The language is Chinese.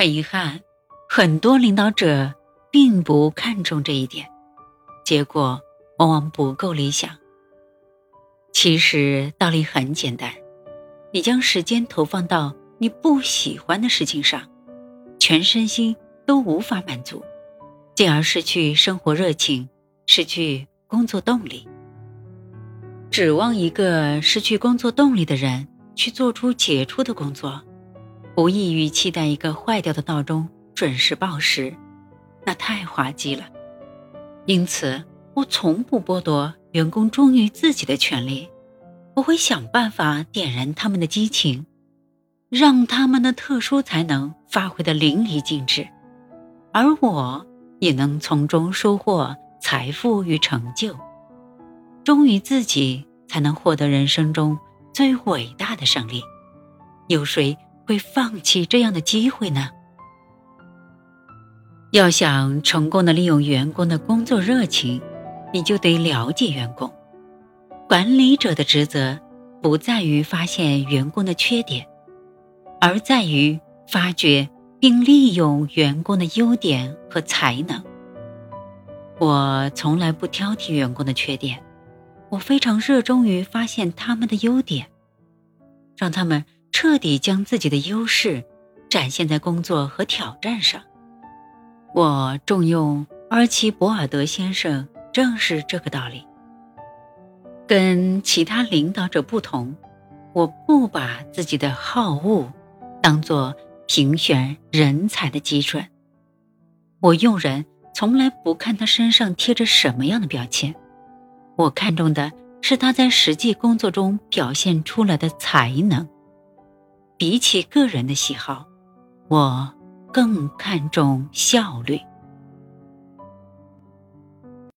很遗憾，很多领导者并不看重这一点，结果往往不够理想。其实道理很简单，你将时间投放到你不喜欢的事情上，全身心都无法满足，进而失去生活热情，失去工作动力。指望一个失去工作动力的人去做出杰出的工作，无异于期待一个坏掉的闹钟准时报时，那太滑稽了。因此，我从不剥夺员工忠于自己的权利，我会想办法点燃他们的激情，让他们的特殊才能发挥的淋漓尽致，而我也能从中收获财富与成就。忠于自己，才能获得人生中最伟大的胜利。有谁会放弃这样的机会呢？要想成功的利用员工的工作热情，你就得了解员工。管理者的职责不在于发现员工的缺点，而在于发掘并利用员工的优点和才能。我从来不挑剔员工的缺点。我非常热衷于发现他们的优点，让他们彻底将自己的优势展现在工作和挑战上。我重用阿奇博尔德先生，正是这个道理。跟其他领导者不同，我不把自己的好恶当做评选人才的基准。我用人从来不看他身上贴着什么样的标签。我看重的是他在实际工作中表现出来的才能。比起个人的喜好，我更看重效率。